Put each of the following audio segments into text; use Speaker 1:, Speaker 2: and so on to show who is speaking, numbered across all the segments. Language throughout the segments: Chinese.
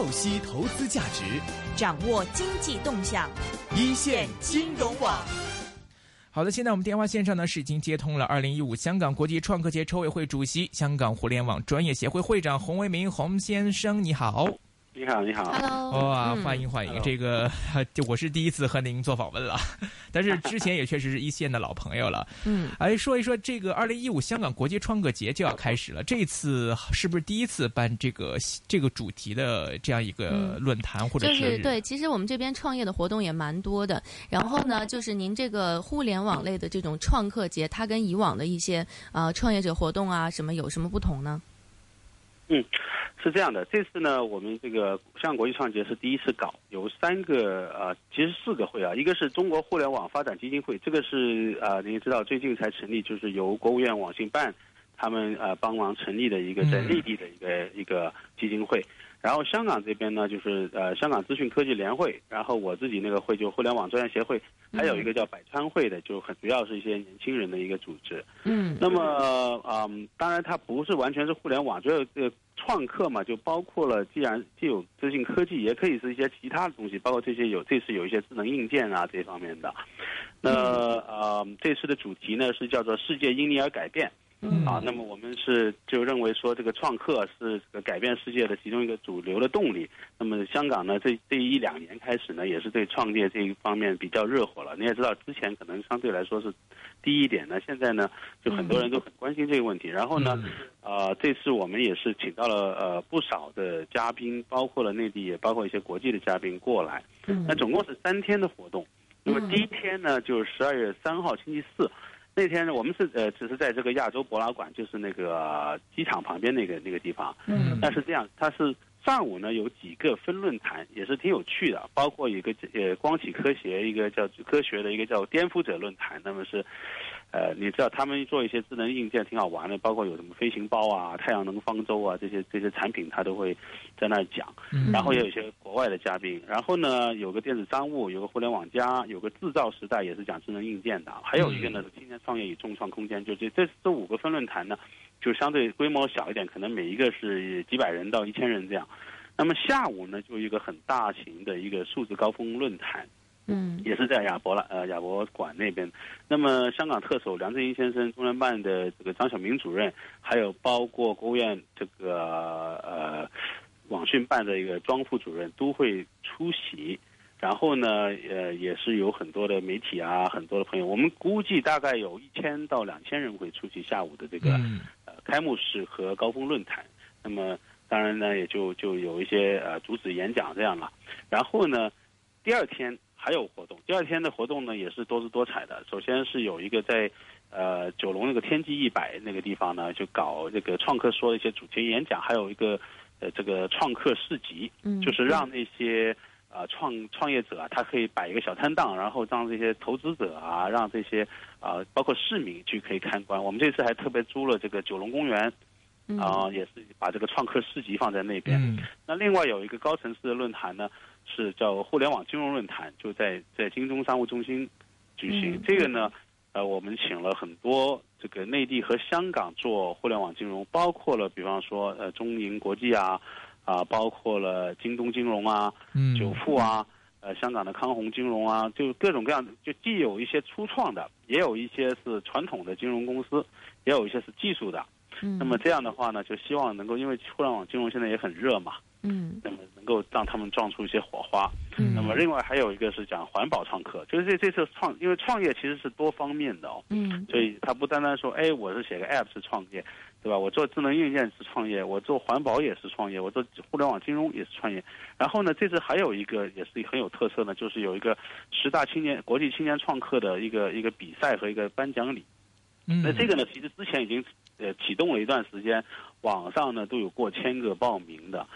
Speaker 1: 透析投资价值，
Speaker 2: 掌握经济动向，
Speaker 1: 一线金融网。好的，现在我们电话线上呢是已经接通了二零一五香港国际创客节筹委会主席、香港互联网专业协会会长洪为民洪先生，你好。
Speaker 3: 你好，你好
Speaker 2: ，Hello，
Speaker 1: 哇，欢迎欢迎，这个就 我是第一次和您做访问了，但是之前也确实是一线的老朋友了，
Speaker 2: 嗯，
Speaker 1: 哎，说一说这个二零一五香港国际创客节就要开始了，这次是不是第一次办这个这个主题的这样一个论坛，或者
Speaker 2: 是对，其实我们这边创业的活动也蛮多的，然后呢，就是您这个互联网类的这种创客节，它跟以往的一些呃创业者活动啊什么有什么不同呢？
Speaker 3: 嗯，是这样的，这次呢，我们这个香港国际创节是第一次搞，有三个呃，其实四个会啊，一个是中国互联网发展基金会，这个是呃，您知道最近才成立，就是由国务院网信办他们呃帮忙成立的一个在内地的一个一个基金会。然后香港这边呢，就是呃香港资讯科技联会，然后我自己那个会就互联网专业协会，还有一个叫百川会的，就很主要是一些年轻人的一个组织。
Speaker 2: 嗯，
Speaker 3: 那么嗯，当然它不是完全是互联网，这个创客嘛，就包括了，既然既有资讯科技，也可以是一些其他的东西，包括这些有这次有一些智能硬件啊这方面的。那呃，这次的主题呢是叫做“世界因你而改变”。
Speaker 2: 嗯
Speaker 3: 啊，那么我们是就认为说这个创客是这个改变世界的其中一个主流的动力。那么香港呢，这这一两年开始呢，也是对创业这一方面比较热火了。你也知道，之前可能相对来说是低一点的，现在呢，就很多人都很关心这个问题。然后呢，呃，这次我们也是请到了呃不少的嘉宾，包括了内地，也包括一些国际的嘉宾过来。那总共是三天的活动。那么第一天呢，就是十二月三号星期四。那天呢，我们是呃，只是在这个亚洲博览馆，就是那个机场旁边那个那个地方。
Speaker 2: 嗯。
Speaker 3: 但是这样，它是上午呢有几个分论坛，也是挺有趣的，包括一个呃光启科学，一个叫科学的一个叫颠覆者论坛。那么是，呃，你知道他们做一些智能硬件挺好玩的，包括有什么飞行包啊、太阳能方舟啊这些这些产品，他都会在那儿讲。
Speaker 1: 嗯。
Speaker 3: 然后也有一些国外的嘉宾，然后呢有个电子商务，有个互联网加，有个制造时代也是讲智能硬件的，还有一个呢是青年创业与众创空间，就这这这五个分论坛呢。就相对规模小一点，可能每一个是几百人到一千人这样。那么下午呢，就一个很大型的一个数字高峰论坛，
Speaker 2: 嗯，
Speaker 3: 也是在亚博了呃亚博馆那边。那么香港特首梁振英先生、中联办的这个张晓明主任，还有包括国务院这个呃网讯办的一个庄副主任都会出席。然后呢，呃，也是有很多的媒体啊，很多的朋友。我们估计大概有一千到两千人会出席下午的这个呃开幕式和高峰论坛。那么当然呢，也就就有一些呃主旨演讲这样了。然后呢，第二天还有活动。第二天的活动呢也是多姿多彩的。首先是有一个在呃九龙那个天际一百那个地方呢，就搞这个创客说的一些主题演讲，还有一个呃这个创客市集，嗯就是让那些。啊，创创业者啊，他可以摆一个小摊档，然后让这些投资者啊，让这些啊，包括市民去可以参观。我们这次还特别租了这个九龙公园，啊，也是把这个创客市集放在那边。那另外有一个高层次的论坛呢，是叫互联网金融论坛，就在在京东商务中心举行。这个呢，呃，我们请了很多这个内地和香港做互联网金融，包括了比方说呃中银国际啊。啊，包括了京东金融啊，嗯、九富啊，呃，香港的康弘金融啊，就各种各样的，就既有一些初创的，也有一些是传统的金融公司，也有一些是技术的。
Speaker 2: 嗯，
Speaker 3: 那么这样的话呢，就希望能够，因为互联网金融现在也很热嘛。
Speaker 2: 嗯，
Speaker 3: 那么能够让他们撞出一些火花。
Speaker 2: 嗯，
Speaker 3: 那么另外还有一个是讲环保创客，就是这这次创，因为创业其实是多方面的哦。
Speaker 2: 嗯，
Speaker 3: 所以他不单单说，哎，我是写个 app 是创业，对吧？我做智能硬件是创业，我做环保也是创业，我做互联网金融也是创业。然后呢，这次还有一个也是很有特色呢，就是有一个十大青年国际青年创客的一个一个比赛和一个颁奖礼。
Speaker 1: 嗯，
Speaker 3: 那这个呢，其实之前已经呃启动了一段时间，网上呢都有过千个报名的。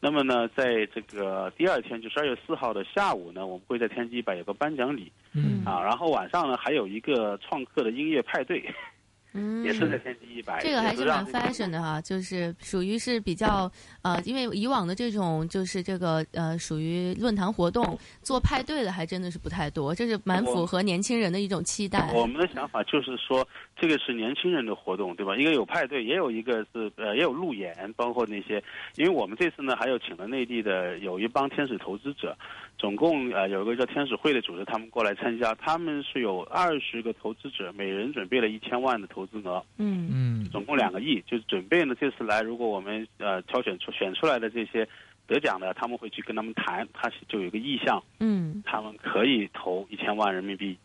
Speaker 3: 那么呢，在这个第二天，就十二月四号的下午呢，我们会在天津一百有个颁奖礼，
Speaker 2: 嗯
Speaker 3: 啊，然后晚上呢还有一个创客的音乐派对，
Speaker 2: 嗯，
Speaker 3: 也是在天际一百，
Speaker 2: 这个还是蛮 fashion 的哈，就是属于是比较呃，因为以往的这种就是这个呃，属于论坛活动做派对的还真的是不太多，这是蛮符合年轻人的一种期待。
Speaker 3: 我们的想法就是说，这个是年轻人的活动，对吧？一个有派对，也有一个是呃也有路演，包括那些，因为我们这次呢还有请了内地的有一帮天使投资者，总共呃有一个叫天使会的组织，他们过来参加，他们是有二十个投资者，每人准备了一千万的投资额，
Speaker 2: 嗯。
Speaker 1: 嗯
Speaker 3: 总共两个亿，就是准备呢这次来，如果我们呃挑选出选出来的这些得奖的，他们会去跟他们谈，他是就有一个意向，
Speaker 2: 嗯。
Speaker 3: 他们可以投一千万人民币。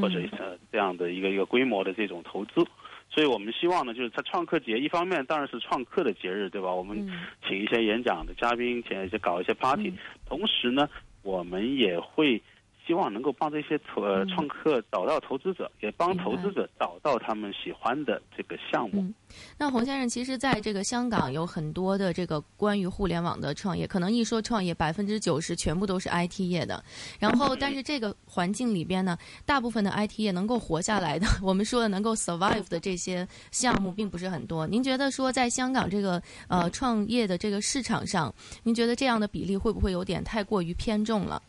Speaker 3: 或者呃这样的一个一个规模的这种投资，所以我们希望呢，就是在创客节，一方面当然是创客的节日，对吧？我们
Speaker 2: 嗯。
Speaker 3: 请一些演讲的嘉宾，请一些搞一些 party，、
Speaker 2: 嗯。
Speaker 3: 同时呢，我们也会希望能够帮这些投呃
Speaker 2: 嗯
Speaker 3: 创客找到投资者，也帮投资者找到他们喜欢的这个项目。
Speaker 2: 嗯，那洪先生，其实在这个香港有很多的这个关于互联网的创业，可能一说创业，百分之九十全部都是 IT 业的。然后，但是这个环境里边呢，大部分的 IT 业能够活下来的，我们说的能够 survive 的这些项目并不是很多。您觉得说在香港这个呃创业的这个市场上，您觉得这样的比例会不会有点太过于偏重了？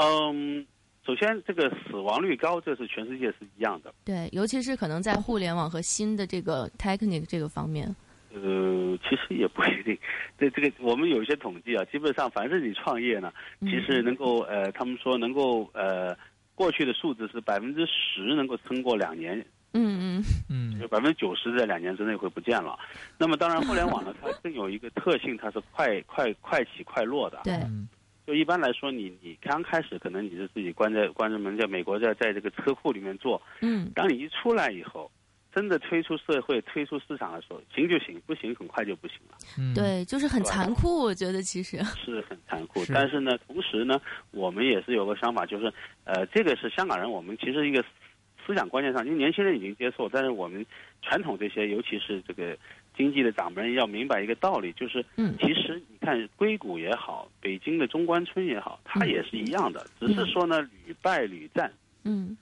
Speaker 3: 嗯，首先这个死亡率高，这是全世界是一样的。
Speaker 2: 对，尤其是可能在互联网和新的这个 technique 这个方面。
Speaker 3: 呃，其实也不一定。这这个我们有一些统计啊，基本上凡是你创业呢，
Speaker 2: 嗯
Speaker 3: 其实能够呃，他们说能够呃，过去的数字是百分之十能够撑过两年，
Speaker 2: 嗯嗯
Speaker 1: 嗯
Speaker 3: 就百分之九十在两年之内会不见了。那么当然，互联网呢，它更有一个特性，它是快快快起快落的。
Speaker 2: 对，
Speaker 1: 嗯
Speaker 3: 就一般来说，你你刚开始可能你是自己关在关着门，在美国在在这个车库里面做，
Speaker 2: 嗯
Speaker 3: 当你一出来以后，真的推出社会、推出市场的时候，行就行，不行很快就不行了。
Speaker 1: 嗯，
Speaker 2: 对，就是很残酷，我觉得其实。
Speaker 3: 是很残酷，
Speaker 1: 是
Speaker 3: 但是呢，同时呢，我们也是有个想法，就是，呃，这个是香港人，我们其实一个思想观念上，因为年轻人已经接受，但是我们传统这些，尤其是这个经济的掌门人要明白一个道理，就是，
Speaker 2: 嗯
Speaker 3: 其实你看硅谷也好，北京的中关村也好，它也是一样的，只是说呢，屡败屡战。
Speaker 2: 嗯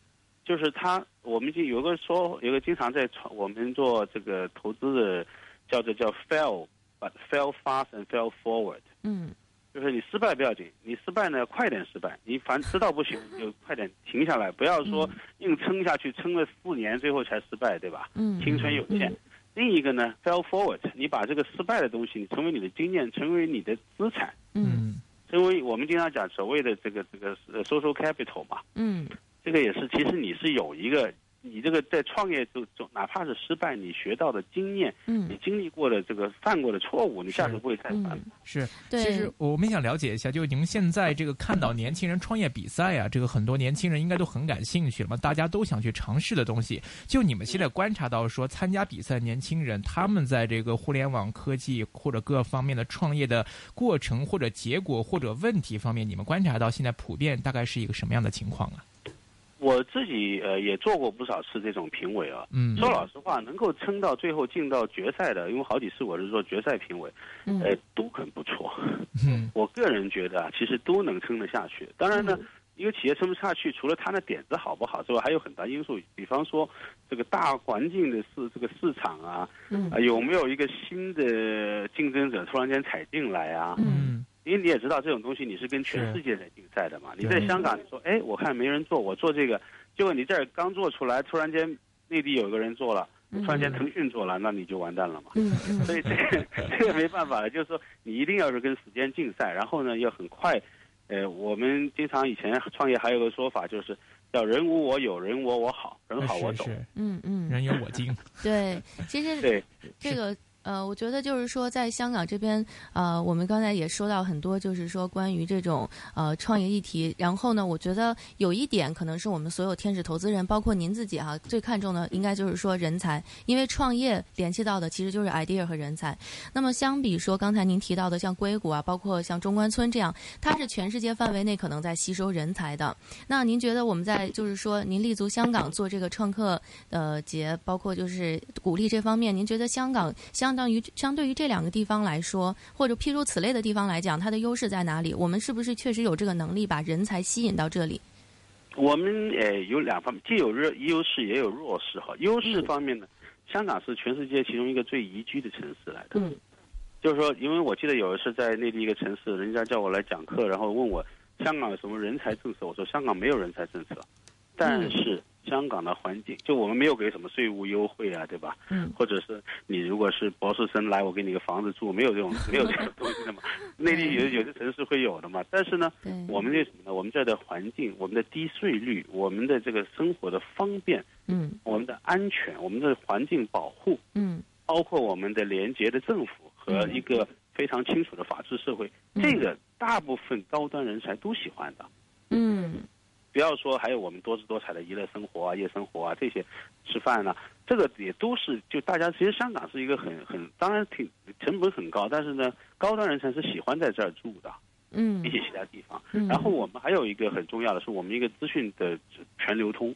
Speaker 3: 就是他，我们就有个说，有个经常在传，我们做这个投资的，叫做叫 fail，but fail fast and fail forward。
Speaker 2: 嗯
Speaker 3: 就是你失败不要紧，你失败呢快点失败，你反正知道不行你 就快点停下来，不要说硬撑下去，撑了四年最后才失败，对吧？
Speaker 2: 嗯
Speaker 3: 青春有限。另一个呢，fail forward，你把这个失败的东西，你成为你的经验，成为你的资产，
Speaker 2: 嗯。
Speaker 1: 嗯。
Speaker 3: 成为我们经常讲所谓的这个这个呃 social capital 嘛，
Speaker 2: 嗯。
Speaker 3: 这个也是，其实你是有一个，你这个在创业就就，哪怕是失败，你学到的经验，你
Speaker 2: 嗯
Speaker 3: 经历过的这个犯过的错误，你下次不会再犯
Speaker 2: 嗯。，
Speaker 1: 是。
Speaker 2: 对，
Speaker 1: 其实我们想了解一下，就是你们现在这个看到年轻人创业比赛啊，这个很多年轻人应该都很感兴趣了嘛，大家都想去尝试的东西。就你们现在观察到说，参加比赛年轻人他们在这个互联网科技或者各方面的创业的过程或者结果或者问题方面，你们观察到现在普遍大概是一个什么样的情况啊？
Speaker 3: 我自己呃也做过不少次这种评委啊。
Speaker 1: 嗯
Speaker 3: 说老实话，能够撑到最后进到决赛的，因为好几次我是做决赛评委，
Speaker 2: 嗯
Speaker 3: 呃，都很不错。
Speaker 1: 嗯
Speaker 3: 我个人觉得啊，其实都能撑得下去。当然呢，
Speaker 2: 嗯
Speaker 3: 一个企业撑不下去，除了它的点子好不好之外，还有很大因素，比方说这个大环境的市这个市场啊，
Speaker 2: 嗯
Speaker 3: 啊有没有一个新的竞争者突然间踩进来啊？
Speaker 2: 嗯
Speaker 1: 嗯
Speaker 3: 因为你也知道这种东西你是跟全世界在竞赛的嘛。你在香港，你说哎，我看没人做，我做这个，结果你这儿刚做出来，突然间内地有个人做了，突然间腾讯做了，那你就完蛋了嘛。
Speaker 2: 嗯嗯
Speaker 3: 所以这个这个没办法了，就是说你一定要是跟时间竞赛，然后呢要很快。呃，我们经常以前创业还有个说法，就是叫人无我有，人我我好，人好我懂。
Speaker 2: 嗯嗯，
Speaker 1: 人有我精。
Speaker 2: 对，其实
Speaker 3: 对，
Speaker 2: 这个呃，我觉得就是说，在香港这边，呃，我们刚才也说到很多，就是说关于这种呃创业议题。然后呢，我觉得有一点可能是我们所有天使投资人，包括您自己哈、最看重的应该就是说人才，因为创业联系到的其实就是 idea 和人才。那么相比说刚才您提到的像硅谷啊，包括像中关村这样，它是全世界范围内可能在吸收人才的。那您觉得我们在就是说您立足香港做这个创客呃节，包括就是鼓励这方面，您觉得香港相当于相对于这两个地方来说，或者譬如此类的地方来讲，它的优势在哪里？我们是不是确实有这个能力把人才吸引到这里？
Speaker 3: 我们呃有两方面，既有优优势也有弱势哈。优势方面呢，香港是全世界其中一个最宜居的城市来的。
Speaker 2: 嗯
Speaker 3: 就是说，因为我记得有一次在内地一个城市，人家叫我来讲课，然后问我香港有什么人才政策，我说香港没有人才政策，但是香港的环境，就我们没有给什么税务优惠啊，对吧？
Speaker 2: 嗯。
Speaker 3: 或者是你如果是博士生来，我给你个房子住，没有这种 没有这种东西的嘛。内地有有些城市会有的嘛，但是呢，
Speaker 2: 对，
Speaker 3: 我们这什么呢？我们这儿的环境，我们的低税率，我们的这个生活的方便，
Speaker 2: 嗯。
Speaker 3: 我们的安全，我们的环境保护，
Speaker 2: 嗯。
Speaker 3: 包括我们的廉洁的政府和一个非常清楚的法治社会，
Speaker 2: 嗯。
Speaker 3: 这个大部分高端人才都喜欢的。
Speaker 2: 嗯
Speaker 3: 不要说还有我们多姿多彩的娱乐生活啊、夜生活啊这些，吃饭啊，这个也都是就大家其实香港是一个很很当然挺成本很高，但是呢，高端人才是喜欢在这儿住的，
Speaker 2: 嗯
Speaker 3: 比起其他地方。
Speaker 2: 嗯，
Speaker 3: 然后我们还有一个很重要的是，我们一个资讯的全流通，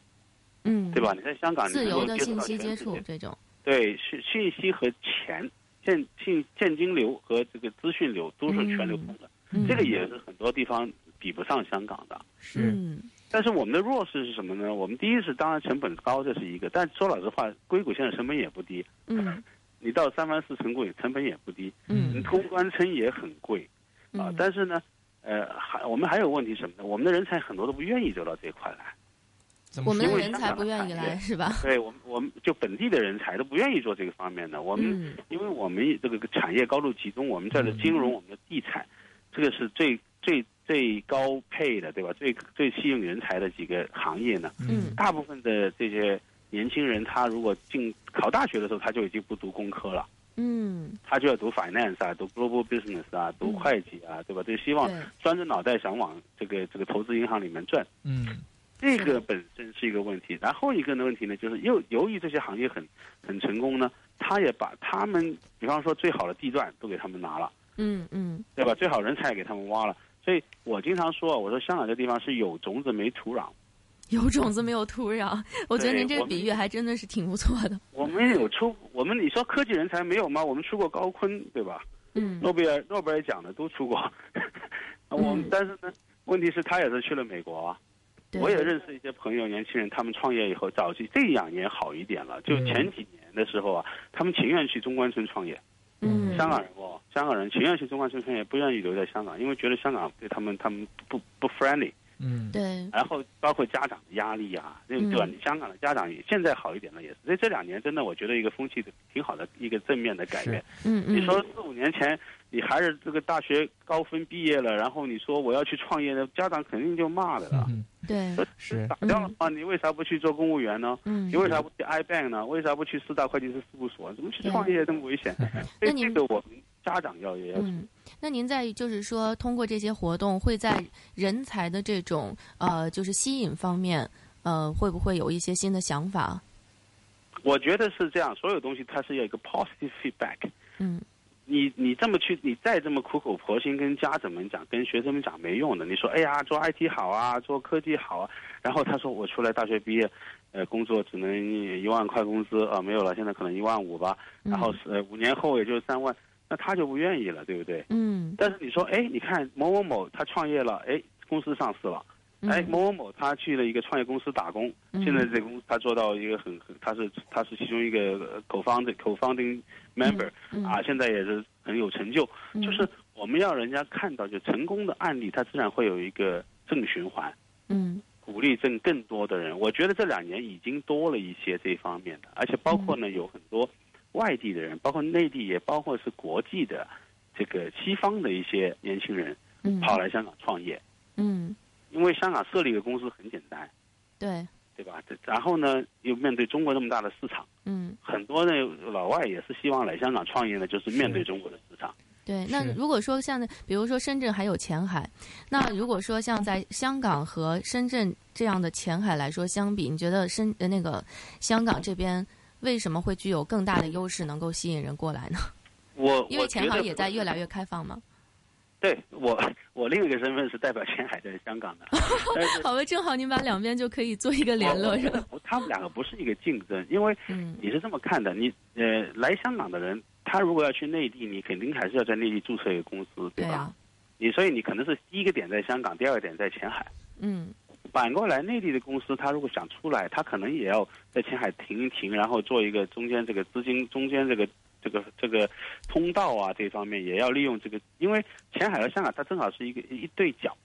Speaker 2: 嗯
Speaker 3: 对吧？你在香港你
Speaker 2: 自
Speaker 3: 能够接触
Speaker 2: 由的信
Speaker 3: 到全世界
Speaker 2: 息接触，这种，
Speaker 3: 对讯信息和钱现信现金流和这个资讯流都是全流通的，
Speaker 2: 嗯
Speaker 3: 这个也是很多地方比不上香港的。
Speaker 1: 是
Speaker 2: 嗯
Speaker 3: 但是我们的弱势是什么呢？我们第一是当然成本高，这是一个。但说老实话，硅谷现在成本也不低，
Speaker 2: 嗯
Speaker 3: 你到三藩市城轨成本也不低，
Speaker 2: 嗯
Speaker 3: 你通关村也很贵啊。
Speaker 2: 嗯
Speaker 3: 但是呢，呃，还我们还有问题什么呢？我们的人才很多都不愿意走到这一块来。
Speaker 1: 怎么说
Speaker 2: 我们的人才不愿意来是吧？
Speaker 3: 对我们，我们就本地的人才都不愿意做这个方面的。我们、
Speaker 2: 嗯
Speaker 3: 因为我们这个产业高度集中，我们这儿的金融、我们的地产，这个是最最最高配的，对吧？最最吸引人才的几个行业呢。
Speaker 2: 嗯
Speaker 3: 大部分的这些年轻人，他如果进考大学的时候，他就已经不读工科了，
Speaker 2: 嗯
Speaker 3: 他就要读 finance 啊，读 global business 啊，读
Speaker 2: 嗯
Speaker 3: 会计啊，对吧？就希望
Speaker 2: 对
Speaker 3: 钻着脑袋想往这个这个投资银行里面转。
Speaker 1: 嗯
Speaker 3: 这个本身是一个问题，然后一个的问题呢，就是又由于这些行业很很成功呢，他也把他们，比方说最好的地段都给他们拿了，
Speaker 2: 嗯嗯
Speaker 3: 对吧？最好人才也给他们挖了，所以我经常说，我说香港这地方是有种子没土壤，
Speaker 2: 有种子没有土壤，我觉得您这个比喻还真的是挺不错的。
Speaker 3: 我们有出，我们你说科技人才没有吗？我们出过高锟，对吧？
Speaker 2: 嗯
Speaker 3: 诺贝尔诺贝尔奖的都出过，我们
Speaker 2: 嗯
Speaker 3: 但是呢，问题是他也是去了美国啊。我也认识一些朋友，年轻人，他们创业以后，早期这两年好一点了。就
Speaker 1: 嗯
Speaker 3: 前几年的时候啊，他们情愿去中关村创业。
Speaker 2: 嗯
Speaker 3: 香港人哦，香港人情愿去中关村创业，不愿意留在香港，因为觉得香港对他们他们不不 friendly。
Speaker 1: 嗯
Speaker 2: 对
Speaker 3: 然后包括家长的压力啊，对对吧？
Speaker 2: 嗯
Speaker 3: 你香港的家长也现在好一点了，也是。所以这两年真的，我觉得一个风气挺好的，一个正面的改变。
Speaker 2: 嗯嗯
Speaker 3: 你说四五年前，你还是这个大学高分毕业了，然后你说我要去创业的，家长肯定就骂的了。
Speaker 1: 嗯
Speaker 2: 对
Speaker 1: 是
Speaker 3: 打掉的话？你为啥不去做公务员呢？
Speaker 2: 嗯
Speaker 3: 你为啥不去 iBank 呢？为啥不去四大会计师事务所？怎么去创业这么危险？所以
Speaker 2: 那您
Speaker 3: 这个我们家长要也要
Speaker 2: 嗯，那您在就是说，通过这些活动，会在人才的这种呃，就是吸引方面，呃，会不会有一些新的想法？
Speaker 3: 我觉得是这样，所有东西它是要一个 positive feedback。
Speaker 2: 嗯
Speaker 3: 你你这么去，你再这么苦口婆心跟家长们讲，跟学生们讲没用的。你说，哎呀，做 IT 好啊，做科技好啊，然后他说我出来大学毕业，呃，工作只能一万块工资啊、没有了，现在可能一万五吧，然后呃五年后也就三万，那他就不愿意了，对不对？
Speaker 2: 嗯
Speaker 3: 但是你说，哎，你看某某某他创业了，哎，公司上市了。哎，
Speaker 2: 嗯
Speaker 3: 某某某他去了一个创业公司打工，
Speaker 2: 嗯
Speaker 3: 现在这个公司他做到一个很很，他是他是其中一个 co-founding co-founding member、
Speaker 2: 嗯
Speaker 3: 啊，现在也是很有成就。
Speaker 2: 嗯
Speaker 3: 就是我们要人家看到，就成功的案例，它自然会有一个正循环，
Speaker 2: 嗯
Speaker 3: 鼓励挣更多的人。我觉得这两年已经多了一些这方面的，而且包括呢有很多外地的人，包括内地，也包括是国际的这个西方的一些年轻人
Speaker 2: 嗯
Speaker 3: 跑来香港创业。
Speaker 2: 嗯，
Speaker 3: 因为香港设立一个公司很简单，
Speaker 2: 对，
Speaker 3: 对吧？这然后呢，又面对中国那么大的市场，
Speaker 2: 嗯
Speaker 3: 很多的老外也是希望来香港创业呢，就是面对中国的市场。
Speaker 2: 对。那如果说像比如说深圳还有前海，那如果说像在香港和深圳这样的前海来说相比，你觉得深呃那个香港这边为什么会具有更大的优势，能够吸引人过来呢？
Speaker 3: 我
Speaker 2: 因为前海也在越来越开放嘛。
Speaker 3: 对我我另一个身份是代表前海在香港的，
Speaker 2: 好吧，正好您把两边就可以做一个联络，是吧？
Speaker 3: 他们两个不是一个竞争，因为
Speaker 2: 嗯
Speaker 3: 你是这么看的，你呃来香港的人，他如果要去内地，你肯定还是要在内地注册一个公司，吧？
Speaker 2: 对啊，
Speaker 3: 你所以你可能是第一个点在香港，第二个点在前海。
Speaker 2: 嗯
Speaker 3: 反过来，内地的公司，他如果想出来，他可能也要在前海停一停，然后做一个中间这个资金中间这个这个这个通道啊，这方面也要利用这个，因为前海和香港它正好是一个一对角，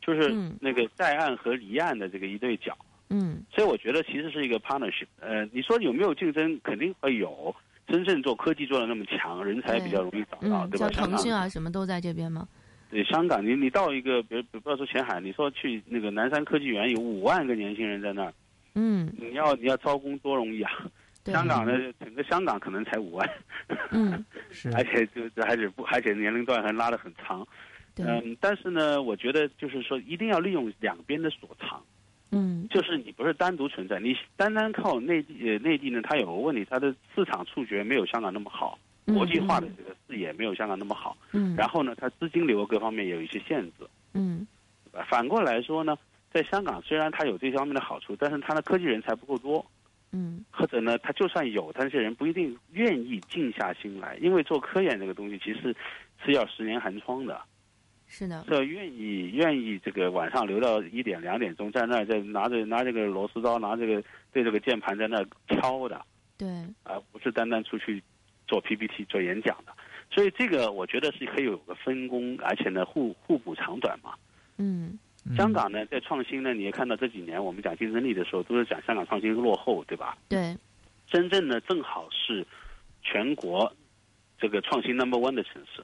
Speaker 3: 就是
Speaker 2: 嗯
Speaker 3: 那个在岸和离岸的这个一对角
Speaker 2: 嗯
Speaker 3: 所以我觉得其实是一个 partnership。呃，你说有没有竞争？肯定会有。真正做科技做的那么强，人才比较容易找到，
Speaker 2: 嗯，
Speaker 3: 对吧？
Speaker 2: 像腾讯啊什么都在这边吗？
Speaker 3: 对香港，你你到一个，比如不要说前海，你说去那个南山科技园，有五万个年轻人在那儿，
Speaker 2: 嗯，
Speaker 3: 你要你要招工多容易啊！
Speaker 2: 对，
Speaker 3: 香港的整个香港可能才五万，
Speaker 2: 嗯
Speaker 1: 是
Speaker 3: 而且就还是不而且年龄段还拉得很长。
Speaker 2: 对，
Speaker 3: 嗯，但是呢，我觉得就是说一定要利用两边的所长。
Speaker 2: 嗯
Speaker 3: 就是你不是单独存在，你单单靠内地呃内地呢，它有个问题，它的市场触觉没有香港那么好，
Speaker 2: 嗯
Speaker 3: 国际化的这个视野没有香港那么好。
Speaker 2: 嗯，
Speaker 3: 然后呢，它资金流各方面也有一些限制。
Speaker 2: 嗯。
Speaker 3: 反过来说呢，在香港虽然它有这方面的好处，但是它的科技人才不够多，
Speaker 2: 嗯。
Speaker 3: 或者呢，它就算有，但这些人不一定愿意静下心来，因为做科研这个东西其实是要十年寒窗的。
Speaker 2: 是的，
Speaker 3: 是要愿意愿意这个晚上留到一点两点钟，在那儿在拿着拿这个螺丝刀，拿这个对这个键盘在那儿敲的，
Speaker 2: 对，
Speaker 3: 而不是单单出去做 PPT 做演讲的。所以这个我觉得是可以有个分工，而且呢互互补长短嘛。
Speaker 2: 嗯
Speaker 1: 嗯
Speaker 3: 香港呢在创新呢，你也看到这几年我们讲竞争力的时候，都是讲香港创新落后，对吧？
Speaker 2: 对，
Speaker 3: 深圳呢正好是全国这个创新 number one 的城市。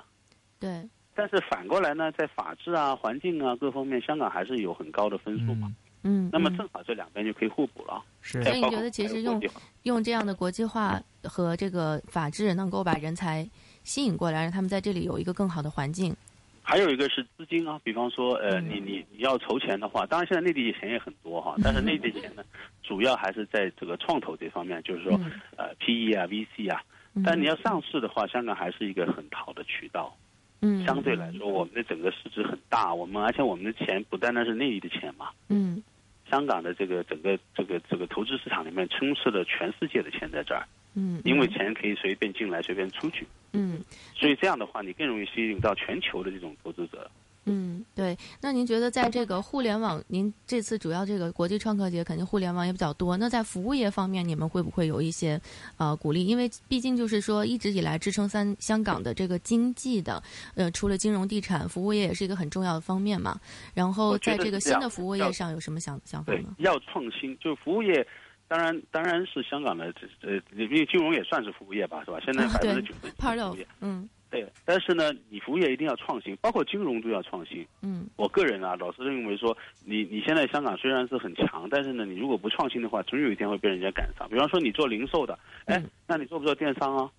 Speaker 2: 对，
Speaker 3: 但是反过来呢，在法治啊、环境啊各方面，香港还是有很高的分数嘛。
Speaker 1: 嗯
Speaker 2: 嗯，
Speaker 3: 那么
Speaker 2: 嗯。
Speaker 3: 正好这两边就可以互补了。
Speaker 1: 是。
Speaker 2: 所以你觉得其实用用这样的国际化和这个法治，能够把人才吸引过来，让他们在这里有一个更好的环境。
Speaker 3: 还有一个是资金啊，比方说呃，
Speaker 2: 嗯。
Speaker 3: 你你你要筹钱的话，当然现在内地钱也很多哈，但是内地钱呢，主要还是在这个创投这方面，就是说
Speaker 2: 嗯。
Speaker 3: 呃 PE 啊、VC 啊。
Speaker 2: 嗯。
Speaker 3: 但你要上市的话，香港还是一个很好的渠道。
Speaker 2: 嗯，
Speaker 3: 相对来说，我们的整个市值很大，我们而且我们的钱不单单是内地的钱嘛，
Speaker 2: 嗯
Speaker 3: 香港的这个整个这个这个投资市场里面充斥了全世界的钱在这儿，
Speaker 2: 嗯，
Speaker 3: 因为钱可以随便进来，随便出去。
Speaker 2: 嗯
Speaker 3: 所以这样的话，你更容易吸引到全球的这种投资者。
Speaker 2: 嗯，对。那您觉得在这个互联网，您这次主要这个国际创客节肯定互联网也比较多。那在服务业方面，你们会不会有一些呃鼓励？因为毕竟就是说一直以来支撑三香港的这个经济的，呃，除了金融、地产，服务业也是一个很重要的方面嘛。然后在这个新的服务业上有什么想想法
Speaker 3: 对
Speaker 2: 吗，？
Speaker 3: 要创新，就服务业，当然当然是香港的这呃，因为金融也算是服务业吧，是吧？现在
Speaker 2: 啊
Speaker 3: 百分之
Speaker 2: 对
Speaker 3: 九十
Speaker 2: ，part
Speaker 3: 服务业。
Speaker 2: 嗯
Speaker 3: 对，但是呢，你服务业一定要创新，包括金融都要创新。
Speaker 2: 嗯
Speaker 3: 我个人啊，老是认为说，你你现在香港虽然是很强，但是呢，你如果不创新的话，总有一天会被人家赶上。比方说你做零售的，哎
Speaker 2: 嗯，
Speaker 3: 那你做不做电商啊？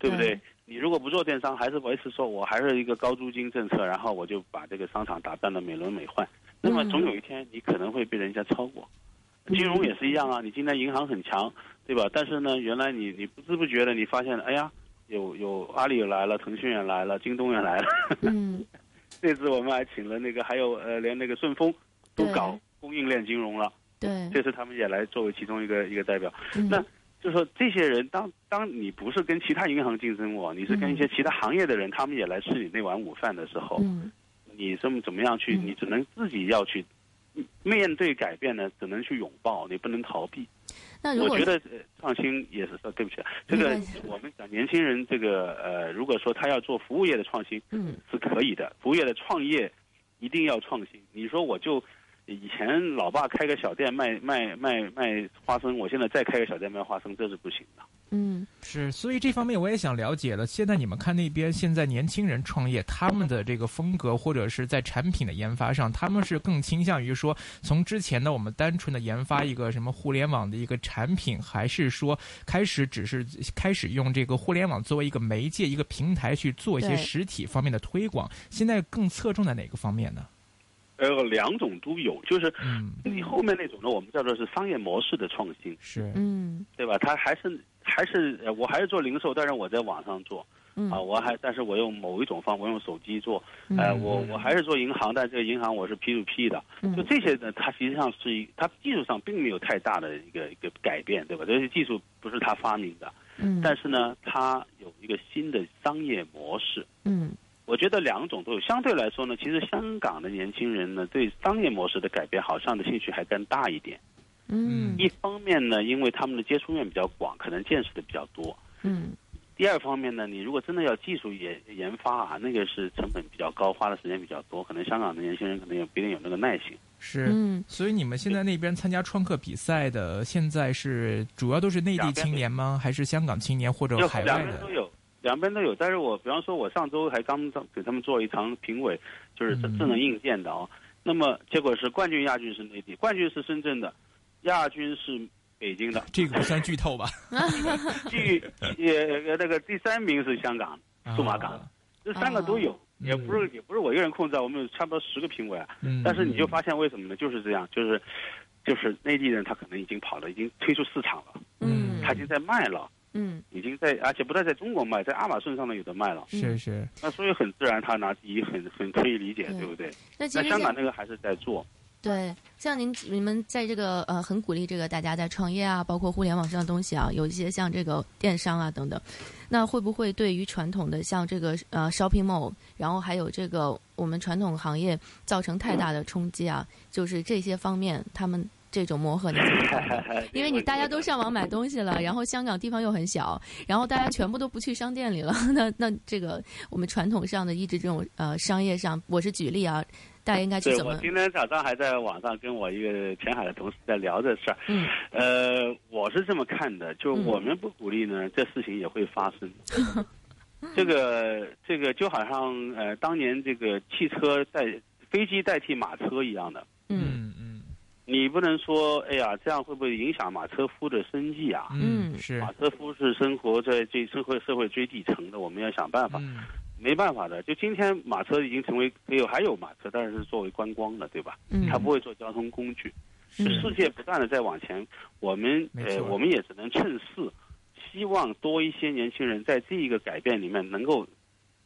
Speaker 3: 对不对？
Speaker 2: 对
Speaker 3: 你如果不做电商，还是维持说我还是一个高租金政策，然后我就把这个商场打扮的美轮美奂，那么
Speaker 2: 嗯
Speaker 3: 总有一天你可能会被人家超过。
Speaker 2: 嗯
Speaker 3: 金融也是一样啊，你今天银行很强，对吧？但是呢，原来你你不知不觉的，你发现，哎呀，有有阿里也来了，腾讯也来了，京东也来了。
Speaker 2: 嗯
Speaker 3: 这次我们还请了那个，还有呃，连那个顺丰都搞供应链金融了。
Speaker 2: 对，
Speaker 3: 这次他们也来作为其中一个一个代表。
Speaker 2: 嗯
Speaker 3: 那就说这些人，当当你不是跟其他银行竞争我，你是跟一些其他行业的人，他们也来吃你那碗午饭的时候，
Speaker 2: 嗯
Speaker 3: 你这么怎么样去？
Speaker 2: 嗯
Speaker 3: 你只能自己要去面对改变呢，只能去拥抱，你不能逃避。
Speaker 2: 那如果
Speaker 3: 我觉得呃创新也是说，对不起，啊，这个我们讲年轻人这个呃，如果说他要做服务业的创新，
Speaker 2: 嗯
Speaker 3: 是可以的。服务业的创业一定要创新。你说我就以前老爸开个小店卖卖卖卖花生，我现在再开个小店卖花生，这是不行的。
Speaker 2: 嗯
Speaker 1: 是，所以这方面我也想了解了。现在你们看那边现在年轻人创业，他们的这个风格或者是在产品的研发上，他们是更倾向于说从之前的我们单纯的研发一个什么互联网的一个产品，还是说开始只是开始用这个互联网作为一个媒介、一个平台去做一些实体方面的推广？现在更侧重在哪个方面呢？
Speaker 3: 呃，两种都有，就是
Speaker 1: 嗯，
Speaker 3: 你后面那种呢，我们叫做是商业模式的创新，
Speaker 1: 是，
Speaker 2: 嗯
Speaker 3: 对吧？它还是还是呃我还是做零售，但是我在网上做
Speaker 2: 嗯
Speaker 3: 啊，我还但是我用某一种方，我用手机做，呃，
Speaker 1: 嗯
Speaker 3: 我我还是做银行，但这个银行我是 P to P 的，
Speaker 2: 嗯
Speaker 3: 就这些呢，它实际上是一，它技术上并没有太大的一个一个改变，对吧？这些技术不是他发明的，
Speaker 2: 嗯
Speaker 3: 但是呢，它有一个新的商业模式。
Speaker 2: 嗯
Speaker 3: 我觉得两种都有。相对来说呢，其实香港的年轻人呢，对商业模式的改变好像的兴趣还更大一点。
Speaker 2: 嗯
Speaker 3: 一方面呢，因为他们的接触面比较广，可能见识的比较多。
Speaker 2: 嗯
Speaker 3: 第二方面呢，你如果真的要技术研研发啊，那个是成本比较高，花的时间比较多，可能香港的年轻人可能也不一定有那个耐心。
Speaker 1: 是，
Speaker 2: 嗯
Speaker 1: 所以你们现在那边参加创客比赛的，现在是主要都是内地青年吗？还是香港青年或者
Speaker 3: 就
Speaker 1: 海外的？
Speaker 3: 两边都有，两边都有。但是我比方说，我上周还刚给他们做了一场评委，就是智能硬件的哦。那么结果是冠军、亚军是内地，冠军是深圳的，亚军是北京的。
Speaker 1: 这个不算剧透吧？
Speaker 3: 第也那个第三名是香港，数码港
Speaker 1: 啊
Speaker 3: 这三个都有，
Speaker 1: 嗯
Speaker 3: 也不是也不是我一个人控制啊，我们有差不多十个评委啊。
Speaker 1: 嗯，
Speaker 3: 但是你就发现为什么呢？就是这样，就是就是内地人他可能已经跑了，已经推出市场了，
Speaker 2: 嗯
Speaker 3: 他已经在卖了，
Speaker 2: 嗯
Speaker 3: 已经在而且不但在中国卖，在亚马逊上面有的卖了。
Speaker 1: 是是，
Speaker 3: 那所以很自然，他拿第一很很可以理解，
Speaker 2: 对
Speaker 3: 对不对？
Speaker 2: 那
Speaker 3: 那香港那个还是在做，
Speaker 2: 对，像您你们在这个呃很鼓励这个大家在创业啊，包括互联网上的东西啊，有一些像这个电商啊等等，那会不会对于传统的像这个呃 shopping mall，然后还有这个我们传统行业造成太大的冲击啊？就是这些方面，他们这种磨合你怎么看？因为你大家都上网买东西了，然后香港地方又很小，然后大家全部都不去商店里了，那那这个我们传统上的一直这种呃商业上，我是举例啊，大家应该去怎么？
Speaker 3: 对我今天早上还在网上跟我一个前海的同事在聊这事儿。
Speaker 2: 嗯
Speaker 3: 呃，我是这么看的，就
Speaker 2: 嗯
Speaker 3: 我们不鼓励呢，这事情也会发生。这个这个就好像呃，当年这个汽车代飞机代替马车一样的，
Speaker 2: 嗯
Speaker 1: 嗯嗯
Speaker 3: 你不能说哎呀，这样会不会影响马车夫的生计啊？
Speaker 1: 嗯，
Speaker 2: 嗯
Speaker 1: 是
Speaker 3: 马，车夫是生活在最社会社会最底层的，我们要想办法。
Speaker 1: 嗯
Speaker 3: 没办法的，就今天马车已经成为没有还有马车，但是是作为观光的，对吧？
Speaker 2: 嗯，
Speaker 3: 它不会做交通工具。就
Speaker 2: 嗯
Speaker 3: 世界不断的在往前，我们呃，我们也只能趁势，希望多一些年轻人在这一个改变里面能够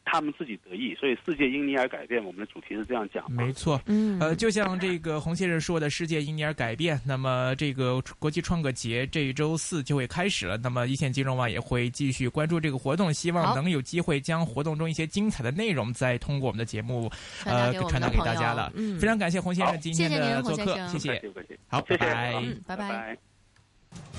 Speaker 3: 他们自己得意。所以世界因你而改变，我们的主题是这样讲嘛
Speaker 1: 没。错。
Speaker 2: 嗯
Speaker 1: 呃，就像这个洪先生说的，世界因你而改变。那么，这个国际创客节这一周四就会开始了。那么，一线金融网也会继续关注这个活动，希望能有机会将活动中一些精彩的内容再通过我们的节目呃
Speaker 2: 传达给
Speaker 1: 大家了。
Speaker 2: 嗯，
Speaker 1: 非常感谢洪先生今天
Speaker 2: 谢谢您
Speaker 1: 的做客，谢谢好，
Speaker 3: 谢谢
Speaker 1: 拜拜。
Speaker 2: 嗯拜拜
Speaker 3: 拜